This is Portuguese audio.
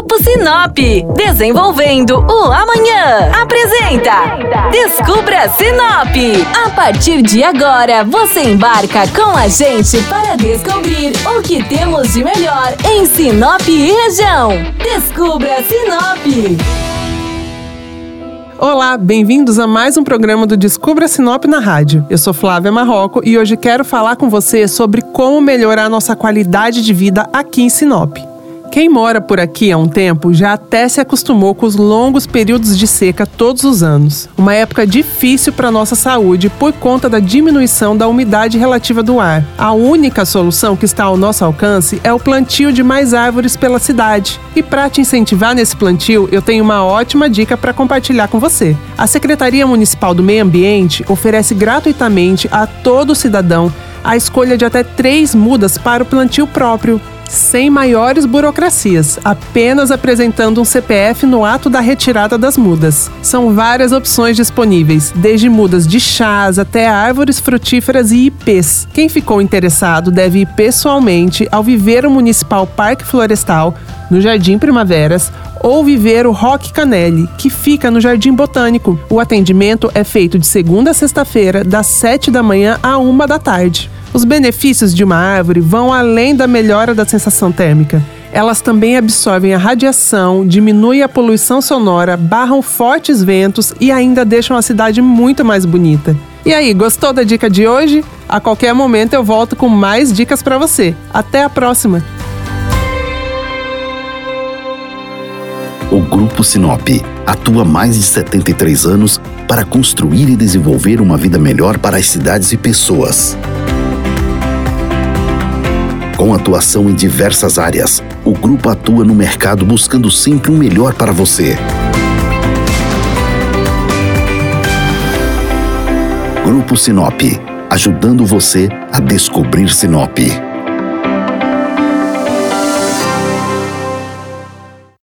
Grupo Sinop, desenvolvendo o amanhã. Apresenta Descubra Sinop. A partir de agora, você embarca com a gente para descobrir o que temos de melhor em Sinop e região. Descubra Sinop. Olá, bem-vindos a mais um programa do Descubra Sinop na rádio. Eu sou Flávia Marroco e hoje quero falar com você sobre como melhorar nossa qualidade de vida aqui em Sinop. Quem mora por aqui há um tempo já até se acostumou com os longos períodos de seca todos os anos. Uma época difícil para nossa saúde por conta da diminuição da umidade relativa do ar. A única solução que está ao nosso alcance é o plantio de mais árvores pela cidade. E para te incentivar nesse plantio, eu tenho uma ótima dica para compartilhar com você. A Secretaria Municipal do Meio Ambiente oferece gratuitamente a todo cidadão a escolha de até três mudas para o plantio próprio sem maiores burocracias, apenas apresentando um CPF no ato da retirada das mudas. São várias opções disponíveis, desde mudas de chás até árvores frutíferas e IPs. Quem ficou interessado deve ir pessoalmente ao Viveiro Municipal Parque Florestal, no Jardim Primaveras, ou Viveiro Roque Canelli, que fica no Jardim Botânico. O atendimento é feito de segunda a sexta-feira, das 7 da manhã à 1 da tarde. Os benefícios de uma árvore vão além da melhora da sensação térmica. Elas também absorvem a radiação, diminuem a poluição sonora, barram fortes ventos e ainda deixam a cidade muito mais bonita. E aí, gostou da dica de hoje? A qualquer momento eu volto com mais dicas para você. Até a próxima! O Grupo Sinop atua mais de 73 anos para construir e desenvolver uma vida melhor para as cidades e pessoas. Com atuação em diversas áreas, o grupo atua no mercado buscando sempre o melhor para você. Grupo Sinop, ajudando você a descobrir Sinop.